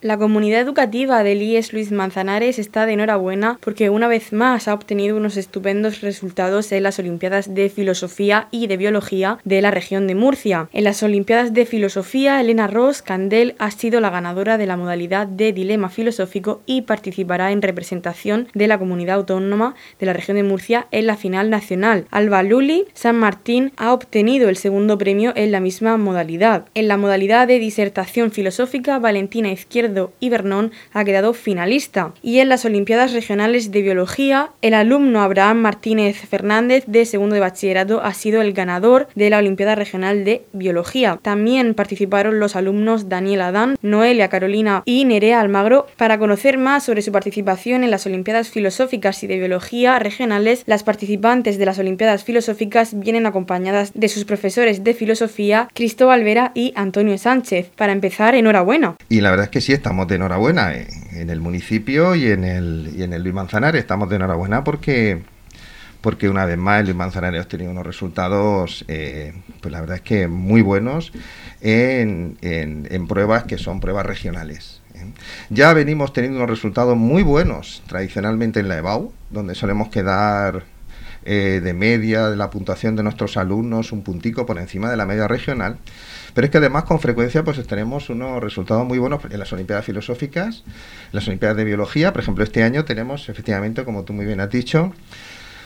La comunidad educativa del IES Luis Manzanares está de enhorabuena porque una vez más ha obtenido unos estupendos resultados en las Olimpiadas de Filosofía y de Biología de la región de Murcia. En las Olimpiadas de Filosofía, Elena Ross Candel ha sido la ganadora de la modalidad de dilema filosófico y participará en representación de la comunidad autónoma de la región de Murcia en la final nacional. Alba Luli San Martín ha obtenido el segundo premio en la misma modalidad. En la modalidad de disertación filosófica, Valentina Izquierda y Bernón ha quedado finalista. Y en las Olimpiadas Regionales de Biología, el alumno Abraham Martínez Fernández de segundo de bachillerato ha sido el ganador de la Olimpiada Regional de Biología. También participaron los alumnos Daniel Adán, Noelia Carolina y Nerea Almagro. Para conocer más sobre su participación en las Olimpiadas Filosóficas y de Biología regionales, las participantes de las Olimpiadas Filosóficas vienen acompañadas de sus profesores de filosofía, Cristóbal Vera y Antonio Sánchez. Para empezar, enhorabuena. Y la verdad es que sí, estamos de enhorabuena en, el municipio y en el, Luis Manzanares. Estamos de enhorabuena porque, porque una vez más el Luis Manzanares ha tenido unos resultados, eh, pues la verdad es que muy buenos en, pruebas que son pruebas regionales. ¿eh? Ya venimos teniendo unos resultados muy buenos tradicionalmente en la EBAU, donde solemos quedar eh, de media de la puntuación de nuestros alumnos, un puntico por encima de la media regional. Pero es que además con frecuencia pues tenemos unos resultados muy buenos en las Olimpiadas Filosóficas, en las Olimpiadas de Biología. Por ejemplo, este año tenemos efectivamente, como tú muy bien has dicho,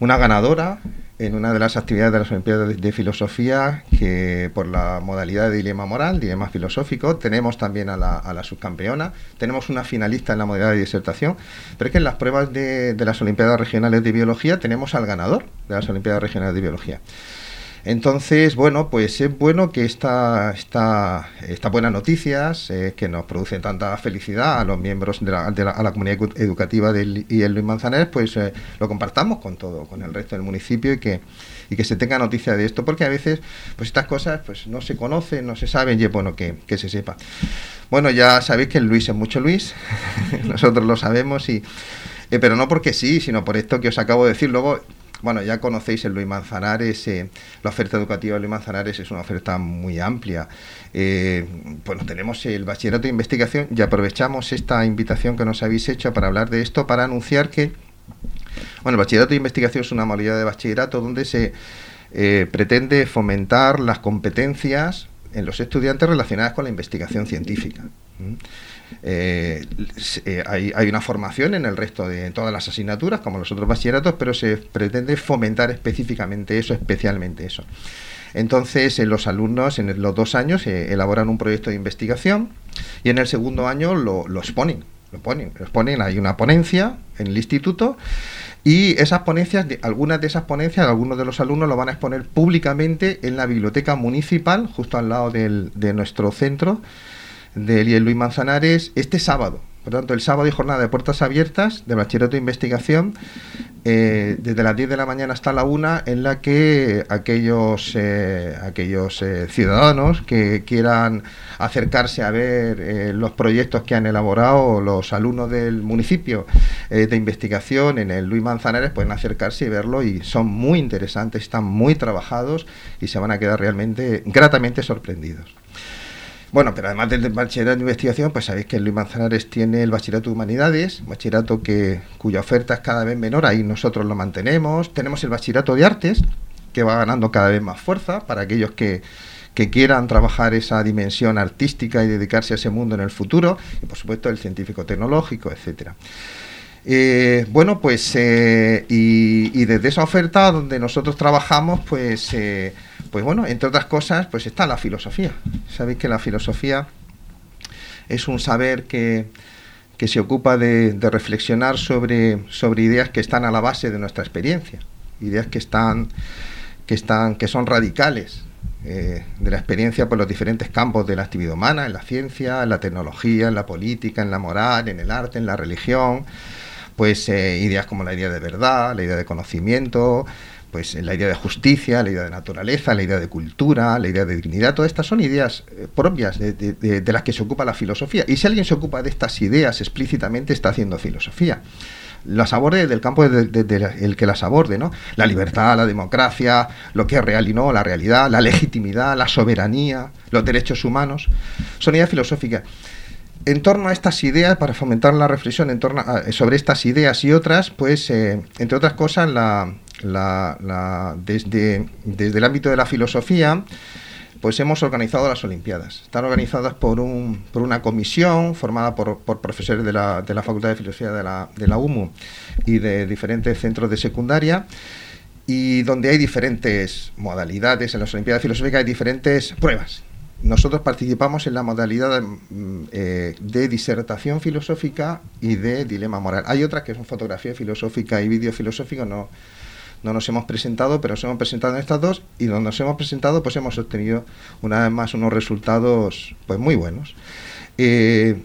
una ganadora en una de las actividades de las Olimpiadas de, Filosofía que por la modalidad de dilema moral, dilema filosófico, tenemos también a la, subcampeona, tenemos una finalista en la modalidad de disertación, pero es que en las pruebas de las Olimpiadas Regionales de Biología tenemos al ganador de las Olimpiadas Regionales de Biología. Entonces, bueno, pues es bueno que esta, esta, esta buenas noticias eh, que nos producen tanta felicidad a los miembros de la, de la, comunidad educativa del y el Luis Manzanares, pues eh, lo compartamos con todo, con el resto del municipio y que, y que se tenga noticia de esto, porque a veces pues estas cosas pues no se conocen, no se saben y es bueno que, que se sepa. Bueno, ya sabéis que el Luis es mucho Luis, nosotros lo sabemos y... Eh, pero no porque sí, sino por esto que os acabo de decir. Luego, bueno, ya conocéis el Luis Manzanares, eh, la oferta educativa de Luis Manzanares es una oferta muy amplia. Eh, bueno, tenemos el bachillerato de investigación y aprovechamos esta invitación que nos habéis hecho para hablar de esto, para anunciar que, bueno, el bachillerato de investigación es una modalidad de bachillerato donde se eh, pretende fomentar las competencias en los estudiantes relacionadas con la investigación científica. Eh, eh, hay, una formación en el resto de todas las asignaturas, como los otros bachilleratos, pero se pretende fomentar específicamente eso, especialmente eso. Entonces, los alumnos en los dos años eh, elaboran un proyecto de investigación y en el segundo año lo, exponen. Lo ponen, lo hay una ponencia en el instituto y esas ponencias, algunas de esas ponencias, algunos de los alumnos lo van a exponer públicamente en la biblioteca municipal, justo al lado de nuestro centro de Elías Luis Manzanares este sábado. Por tanto, el sábado hay jornada de puertas abiertas de bachillerato de investigación eh, desde las 10 de la mañana hasta la 1 en la que aquellos, eh, aquellos eh, ciudadanos que quieran acercarse a ver los proyectos que han elaborado los alumnos del municipio de investigación en el Luis Manzanares pueden acercarse y verlo y son muy interesantes, están muy trabajados y se van a quedar realmente gratamente sorprendidos. Bueno, pero además del bachillerato de investigación, pues sabéis que Luis Manzanares tiene el bachillerato de humanidades, bachillerato que, cuya oferta es cada vez menor, ahí nosotros lo mantenemos. Tenemos el bachillerato de artes, que va ganando cada vez más fuerza para aquellos que, quieran trabajar esa dimensión artística y dedicarse a ese mundo en el futuro, y por supuesto el científico tecnológico, etcétera. Eh, bueno, pues eh, y, desde esa oferta donde nosotros trabajamos, pues, eh, pues bueno, entre otras cosas, pues está la filosofía. Sabéis que la filosofía es un saber que, se ocupa de, reflexionar sobre, sobre ideas que están a la base de nuestra experiencia, ideas que están, que están, que son radicales, de la experiencia por los diferentes campos de la actividad humana, en la ciencia, en la tecnología, en la política, en la moral, en el arte, en la religión, pues eh, ideas como la idea de verdad, la idea de conocimiento, pues la idea de justicia, la idea de naturaleza, la idea de cultura, la idea de dignidad, todas estas son ideas eh, propias de, las que se ocupa la filosofía. Y si alguien se ocupa de estas ideas explícitamente, está haciendo filosofía. Las aborde del campo del que las aborde, ¿no? La libertad, la democracia, lo que es real y no, la realidad, la legitimidad, la soberanía, los derechos humanos, son ideas filosóficas. En torno a estas ideas, para fomentar la reflexión en torno sobre estas ideas y otras, pues, eh, entre otras cosas, la, desde, el ámbito de la filosofía, pues hemos organizado las Olimpiadas. Están organizadas por una comisión formada por, por profesores de la, de la, Facultad de Filosofía de la, de la UMU y de diferentes centros de secundaria y donde hay diferentes modalidades. En las Olimpiadas Filosóficas hay diferentes pruebas. Nosotros participamos en la modalidad mm, eh, de disertación filosófica y de dilema moral. Hay otras que son fotografía filosófica y vídeo filosófico, no, no nos hemos presentado, pero nos hemos presentado en estas dos y donde nos hemos presentado pues hemos obtenido una vez más unos resultados pues muy buenos. Eh,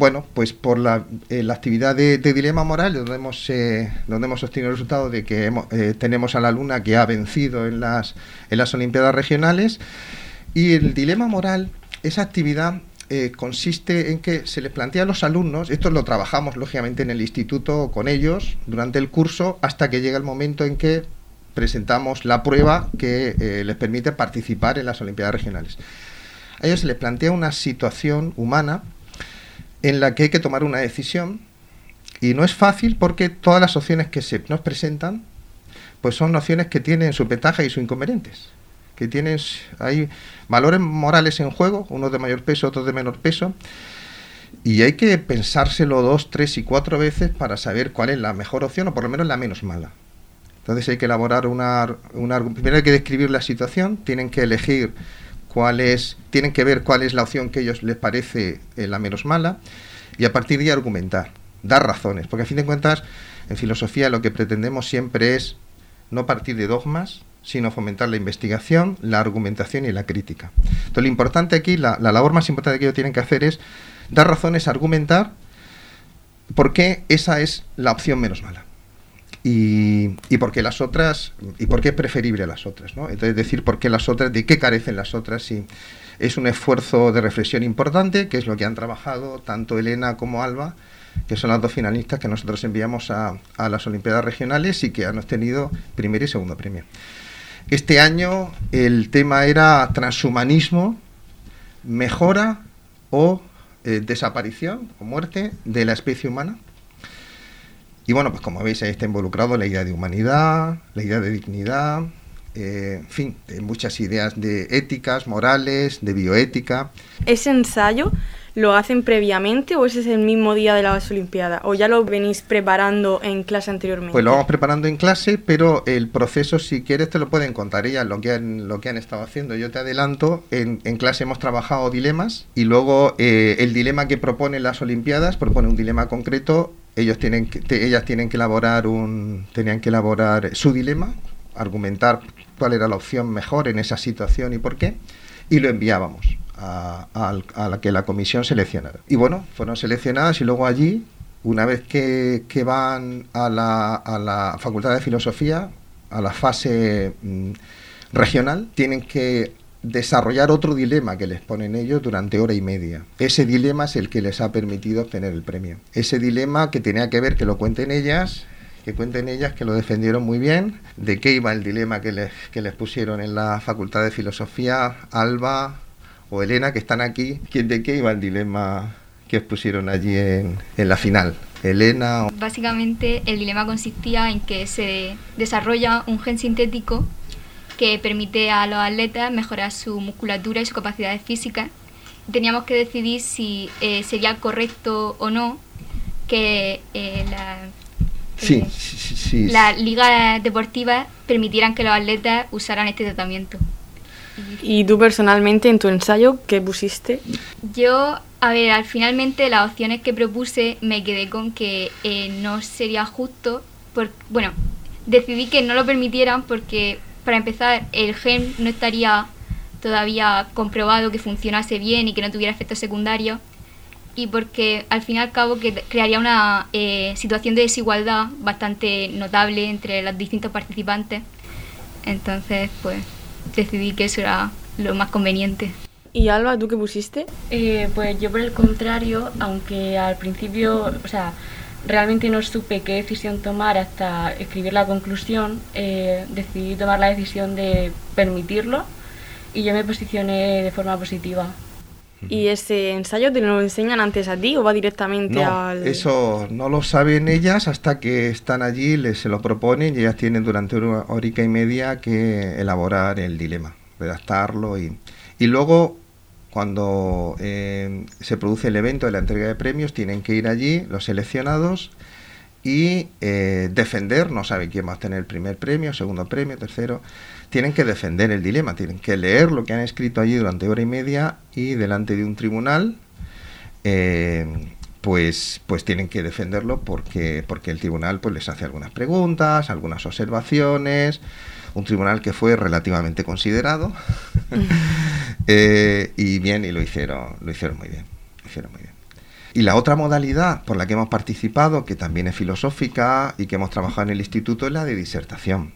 bueno, pues por la, eh, actividad de, dilema moral, donde hemos, eh, donde hemos obtenido el resultado de que tenemos a la luna que ha vencido en las, en las Olimpiadas regionales, y el dilema moral, esa actividad eh, consiste en que se les plantea a los alumnos, esto lo trabajamos lógicamente en el instituto con ellos durante el curso hasta que llega el momento en que presentamos la prueba que eh, les permite participar en las Olimpiadas Regionales. A ellos se les plantea una situación humana en la que hay que tomar una decisión y no es fácil porque todas las opciones que se nos presentan pues son opciones que tienen sus ventajas y sus inconvenientes que hay valores morales en juego, unos de mayor peso, otros de menor peso, y hay que pensárselo dos, tres y cuatro veces para saber cuál es la mejor opción o por lo menos la menos mala. Entonces hay que elaborar una, una primero hay que describir la situación, tienen que elegir tienen que ver cuál es la opción que a ellos les parece eh, la menos mala y a partir de ahí argumentar, dar razones, porque a fin de cuentas en filosofía lo que pretendemos siempre es no partir de dogmas, sino fomentar la investigación, la argumentación y la crítica. Entonces, lo importante aquí, la, labor más importante que ellos tienen que hacer es dar razones, argumentar por qué esa es la opción menos mala. Y, y por qué las otras, y por qué es preferible a las otras, ¿no? Entonces, decir por qué las otras, de qué carecen las otras, y es un esfuerzo de reflexión importante, que es lo que han trabajado tanto Elena como Alba, que son las dos finalistas que nosotros enviamos a, a las Olimpiadas Regionales y que han obtenido primer y segundo premio. Este año el tema era transhumanismo, mejora o eh, desaparición o muerte de la especie humana. Y bueno, pues como veis ahí está involucrado la idea de humanidad, la idea de dignidad, eh, en fin, muchas ideas de éticas, morales, de bioética. Ese ensayo ¿Lo hacen previamente o ese es el mismo día de las Olimpiadas? ¿O ya lo venís preparando en clase anteriormente? Pues lo vamos preparando en clase, pero el proceso, si quieres, te lo pueden contar ellas, lo que han, lo que han estado haciendo. Yo te adelanto, en, clase hemos trabajado dilemas y luego eh, el dilema que propone las Olimpiadas propone un dilema concreto. Ellos tienen ellas tienen que elaborar un, tenían que elaborar su dilema, argumentar cuál era la opción mejor en esa situación y por qué, y lo enviábamos a, la que la comisión seleccionara. Y bueno, fueron seleccionadas y luego allí, una vez que, van a la, a la, Facultad de Filosofía, a la fase mm, regional, tienen que desarrollar otro dilema que les ponen ellos durante hora y media. Ese dilema es el que les ha permitido obtener el premio. Ese dilema que tenía que ver, que lo cuenten ellas, que cuenten ellas que lo defendieron muy bien, de qué iba el dilema que les, que les pusieron en la Facultad de Filosofía, Alba, o Elena, que están aquí, ¿quién de qué iba el dilema que os pusieron allí en, en la final? Elena. Básicamente el dilema consistía en que se desarrolla un gen sintético que permite a los atletas mejorar su musculatura y sus capacidades físicas. Teníamos que decidir si eh, sería correcto o no que eh, la, sí, sí, sí, las ligas deportivas permitieran que los atletas usaran este tratamiento. ¿Y tú personalmente en tu ensayo qué pusiste? Yo, a ver, al finalmente las opciones que propuse me quedé con que eh, no sería justo, por, bueno, decidí que no lo permitieran porque, para empezar, el gen no estaría todavía comprobado que funcionase bien y que no tuviera efectos secundarios y porque al fin y al cabo que crearía una eh, situación de desigualdad bastante notable entre los distintos participantes. Entonces, pues decidí que eso era lo más conveniente. ¿Y Alba, tú qué pusiste? Eh, pues yo por el contrario, aunque al principio, o sea, realmente no supe qué decisión tomar hasta escribir la conclusión, eh, decidí tomar la decisión de permitirlo y yo me posicioné de forma positiva. ¿Y ese ensayo te lo enseñan antes a ti o va directamente no, al...? eso no lo saben ellas hasta que están allí, les se lo proponen y ellas tienen durante una horica y media que elaborar el dilema, redactarlo y, y luego cuando eh, se produce el evento de la entrega de premios tienen que ir allí los seleccionados y eh, defender, no sabe quién va a tener el primer premio, segundo premio, tercero, tienen que defender el dilema, tienen que leer lo que han escrito allí durante hora y media y delante de un tribunal, eh, pues, pues tienen que defenderlo porque, porque el tribunal pues, les hace algunas preguntas, algunas observaciones, un tribunal que fue relativamente considerado eh, y bien, y lo hicieron, lo hicieron muy bien, hicieron muy bien. Y la otra modalidad por la que hemos participado, que también es filosófica y que hemos trabajado en el instituto, es la de disertación.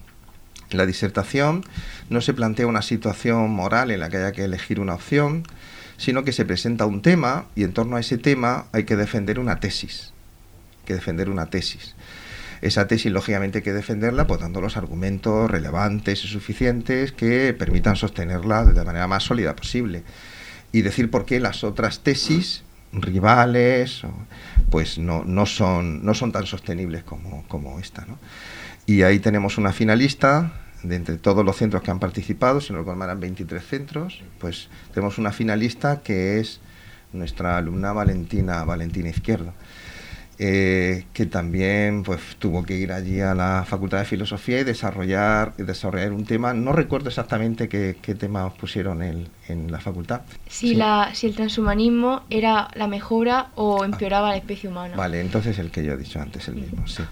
La disertación no se plantea una situación moral en la que haya que elegir una opción, sino que se presenta un tema y en torno a ese tema hay que defender una tesis. Hay que defender una tesis. Esa tesis, lógicamente, hay que defenderla pues, dando los argumentos relevantes y suficientes que permitan sostenerla de la manera más sólida posible. Y decir por qué las otras tesis rivales, pues no, no, son, no son tan sostenibles como, como esta. ¿no? Y ahí tenemos una finalista de entre todos los centros que han participado, si no lo eran 23 centros, pues tenemos una finalista que es nuestra alumna Valentina, Valentina Izquierdo. Eh, que también pues tuvo que ir allí a la Facultad de Filosofía y desarrollar, desarrollar un tema. No recuerdo exactamente qué, qué tema pusieron en, en la facultad. Si, sí. la, si el transhumanismo era la mejora o empeoraba la especie humana. Vale, entonces el que yo he dicho antes, el mismo, sí.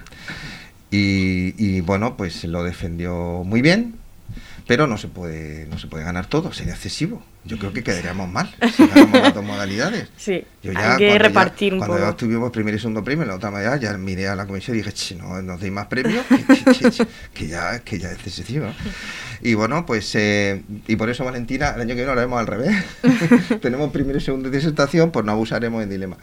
Y, y bueno, pues lo defendió muy bien, pero no se puede no se puede ganar todo, sería excesivo. Yo creo que quedaríamos mal si ganamos las dos modalidades. Sí, Yo ya, hay que repartir ya, un cuando poco. Cuando tuvimos primer y segundo premio, la otra manera ya miré a la comisión y dije, no nos deis más premios, que, ya, que ya es excesivo. Y bueno, pues, eh, y por eso Valentina, el año que viene lo haremos al revés. Tenemos primero y segundo de disertación, pues no abusaremos en dilema.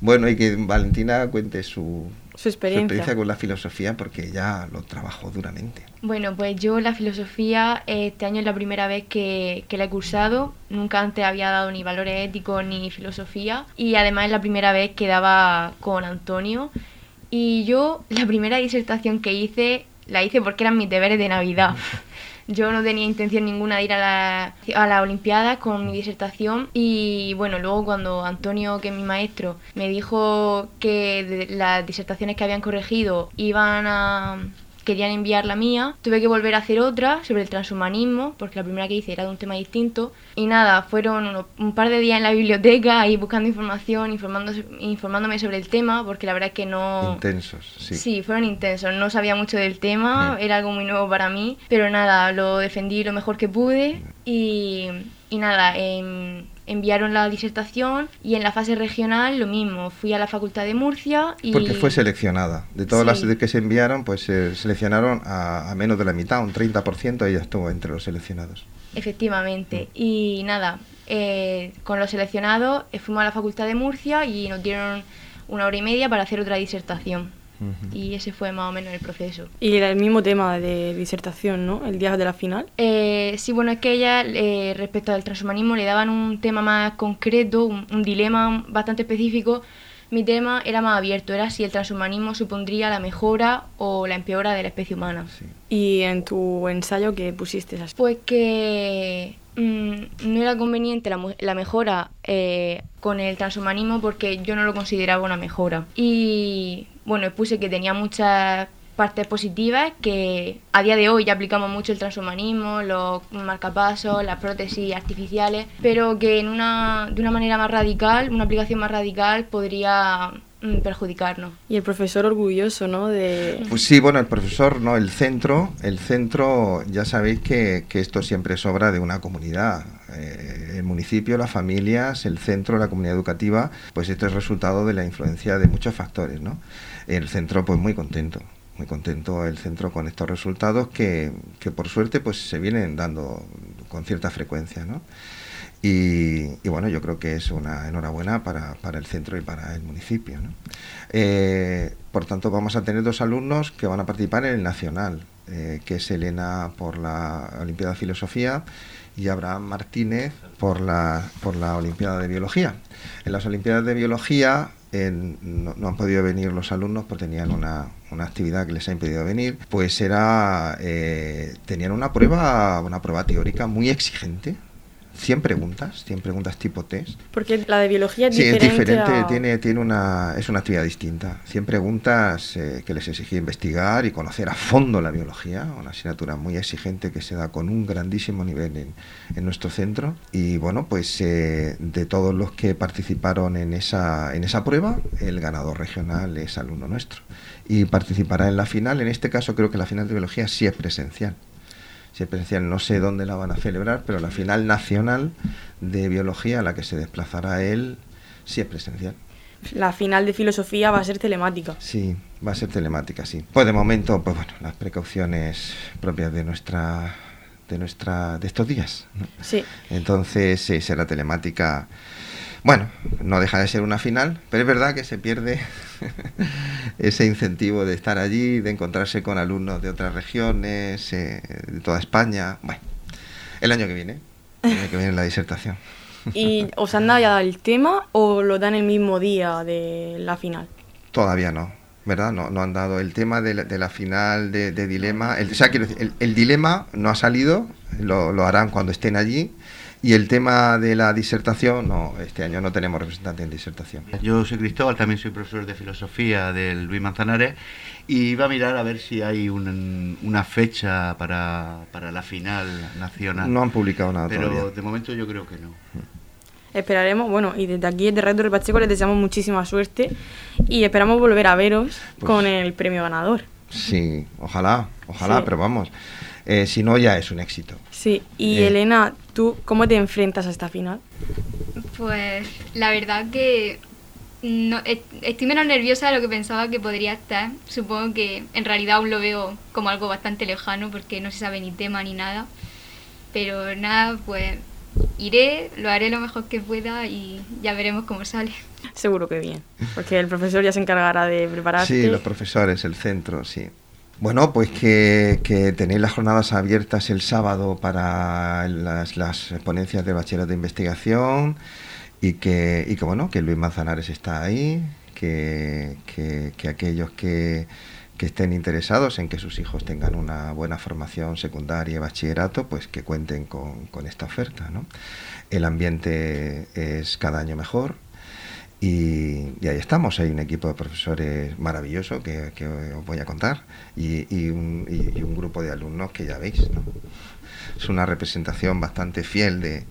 Bueno, y que Valentina cuente su, su experiencia. su experiencia con la filosofía porque ella lo trabajó duramente. Bueno, pues yo la filosofía este año es la primera vez que, que la he cursado. Nunca antes había dado ni valores éticos ni filosofía. Y además es la primera vez que daba con Antonio. Y yo la primera disertación que hice la hice porque eran mis deberes de Navidad. Yo no tenía intención ninguna de ir a la, a la Olimpiada con mi disertación y bueno, luego cuando Antonio, que es mi maestro, me dijo que las disertaciones que habían corregido iban a querían enviar la mía, tuve que volver a hacer otra sobre el transhumanismo, porque la primera que hice era de un tema distinto. Y nada, fueron uno, un par de días en la biblioteca ahí buscando información, informándome sobre el tema, porque la verdad es que no... Intensos, sí. Sí, fueron intensos. No sabía mucho del tema, era algo muy nuevo para mí, pero nada, lo defendí lo mejor que pude y, y nada, en enviaron la disertación y en la fase regional lo mismo, fui a la Facultad de Murcia y... Porque fue seleccionada. De todas sí. las que se enviaron, pues se seleccionaron a, a, menos de la mitad, un 30% ella estuvo entre los seleccionados. Efectivamente. Mm. Y nada, eh, con los seleccionados eh, fuimos a la Facultad de Murcia y nos dieron una hora y media para hacer otra disertación. Y ese fue más o menos el proceso. Y era el mismo tema de disertación, ¿no? El día de la final. Eh, sí, bueno, es que ella, eh, respecto al transhumanismo, le daban un tema más concreto, un, un, dilema bastante específico. Mi tema era más abierto, era si el transhumanismo supondría la mejora o la empeora de la especie humana. Sí. ¿Y en tu ensayo qué pusiste? Así? Pues que mmm, no era conveniente la, la mejora eh, con el transhumanismo porque yo no lo consideraba una mejora. Y bueno, puse que tenía muchas partes positivas que a día de hoy ya aplicamos mucho el transhumanismo, los marcapasos, las prótesis artificiales, pero que en una, de una manera más radical, una aplicación más radical podría mm, perjudicarnos. Y el profesor orgulloso, ¿no? De... Pues sí, bueno, el profesor, no, el centro, el centro, ya sabéis que, que esto siempre sobra de una comunidad. Eh, el municipio, las familias, el centro, la comunidad educativa, pues esto es resultado de la influencia de muchos factores, ¿no? El centro, pues muy contento, muy contento el centro con estos resultados que, que por suerte pues se vienen dando con cierta frecuencia, ¿no? Y, bueno, yo creo que es una enhorabuena para, para el centro y para el municipio. ¿no? Eh, por tanto, vamos a tener dos alumnos que van a participar en el nacional, eh, que es Elena por la Olimpiada de Filosofía y Abraham Martínez por la, por la Olimpiada de Biología. En las Olimpiadas de Biología no, han podido venir los alumnos porque tenían una, una actividad que les ha impedido venir, pues era eh, tenían una prueba, una prueba teórica muy exigente, 100 preguntas, 100 preguntas tipo test. Porque la de biología es sí, diferente. es diferente, tiene, tiene una, es una actividad distinta. 100 preguntas eh, que les exige investigar y conocer a fondo la biología, una asignatura muy exigente que se da con un grandísimo nivel en, en nuestro centro. Y bueno, pues eh, de todos los que participaron en esa, en esa prueba, el ganador regional es alumno nuestro. Y participará en la final, en este caso creo que la final de biología sí es presencial se presencial, no sé dónde la van a celebrar, pero la final nacional de biología a la que se desplazará él sí es presencial. La final de filosofía va a ser telemática. Sí, va a ser telemática, sí. Pues de momento, pues bueno, las precauciones propias de nuestra de nuestra de estos días. Sí. Entonces, sí, será telemática bueno, no deja de ser una final, pero es verdad que se pierde ese incentivo de estar allí, de encontrarse con alumnos de otras regiones, eh, de toda España. Bueno, el año que viene, el año que viene la disertación. ¿Y os han dado ya el tema o lo dan el mismo día de la final? Todavía no, ¿verdad? No, no han dado el tema de la, final de, dilema. El, o sea, el, dilema no ha salido, lo, lo harán cuando estén allí y el tema de la disertación, no, este año no tenemos representante en disertación. Yo soy Cristóbal, también soy profesor de filosofía del Luis Manzanares y iba a mirar a ver si hay una fecha para, la final nacional. No han publicado nada Pero de momento yo creo que no. Esperaremos, bueno, y desde aquí, desde Reto Pacheco, les deseamos muchísima suerte y esperamos volver a veros pues con el premio ganador. Sí, ojalá, ojalá, pero vamos. Eh, si no ya es un éxito. Sí, y eh. Elena, ¿tú cómo te enfrentas a esta final? Pues la verdad que no, estoy menos nerviosa de lo que pensaba que podría estar. Supongo que en realidad aún lo veo como algo bastante lejano porque no se sabe ni tema ni nada. Pero nada, pues iré, lo haré lo mejor que pueda y ya veremos cómo sale. Seguro que bien, porque el profesor ya se encargará de prepararte. Sí, los profesores, el centro, sí. Bueno, pues que, tenéis las jornadas abiertas el sábado para las, las ponencias de bachiller de investigación y que, que, bueno, que Luis Manzanares está ahí, que, que, aquellos que, que, estén interesados en que sus hijos tengan una buena formación secundaria y bachillerato, pues que cuenten con, con esta oferta. ¿no? El ambiente es cada año mejor, y, ahí estamos, hay un equipo de profesores maravilloso que, os voy a contar y, un, grupo de alumnos que ya veis. Es una representación bastante fiel de,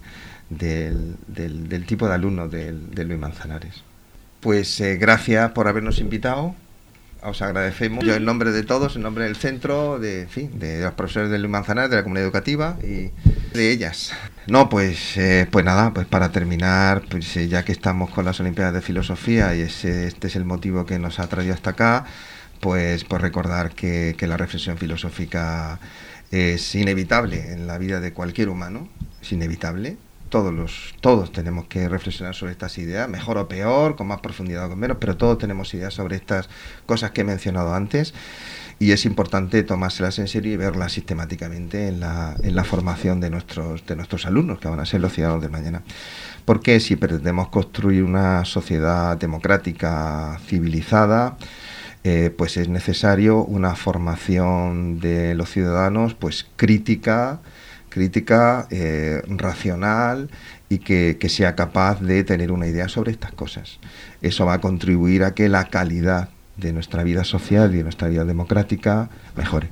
del, tipo de alumnos de, Luis Manzanares. Pues eh, gracias por habernos invitado os agradecemos. Yo en nombre de todos, en nombre del centro, de, fin, de los profesores de Luis Manzanares, de la comunidad educativa y de ellas. No, pues, eh, pues nada, pues para terminar, pues eh, ya que estamos con las Olimpiadas de Filosofía y ese, este es el motivo que nos ha traído hasta acá, pues, pues recordar que, que la reflexión filosófica es inevitable en la vida de cualquier humano, es inevitable, todos, los, todos tenemos que reflexionar sobre estas ideas, mejor o peor, con más profundidad o con menos, pero todos tenemos ideas sobre estas cosas que he mencionado antes y es importante tomárselas en serio y verlas sistemáticamente en la, en la formación de nuestros, de nuestros alumnos, que van a ser los ciudadanos de mañana. Porque si pretendemos construir una sociedad democrática, civilizada, eh, pues es necesario una formación de los ciudadanos pues crítica, crítica eh, racional y que, que, sea capaz de tener una idea sobre estas cosas. Eso va a contribuir a que la calidad de nuestra vida social y de nuestra vida democrática mejore.